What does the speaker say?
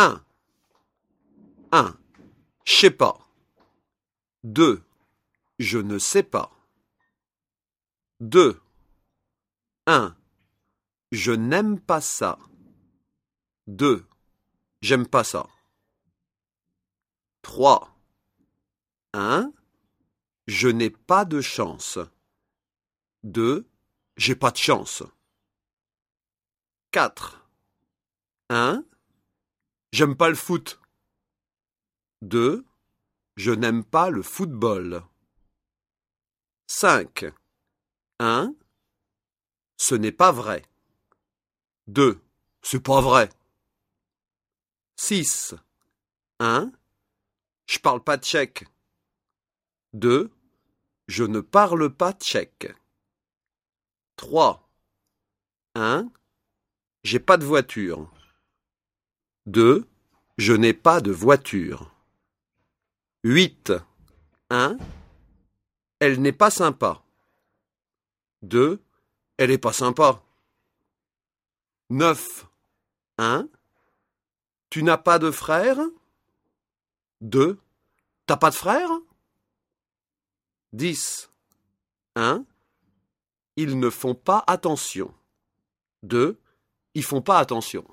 1. 1. Je sais pas. 2. Je ne sais pas. 2. 1. Je n'aime pas ça. 2. J'aime pas ça. 3. 1. Je n'ai pas de chance. 2. J'ai pas de chance. 4. 1. J'aime pas le foot. 2. Je n'aime pas le football. 5. 1. Ce n'est pas vrai. 2. C'est pas vrai. 6. 1. Je parle pas tchèque. 2. Je ne parle pas tchèque. 3. 1. J'ai pas de voiture. 2. Je n'ai pas de voiture. 8. 1. Elle n'est pas sympa. 2. Elle est pas sympa. 9. 1. Tu n'as pas de frère 2. T'as pas de frère 10. 1. Ils ne font pas attention. 2. Ils font pas attention.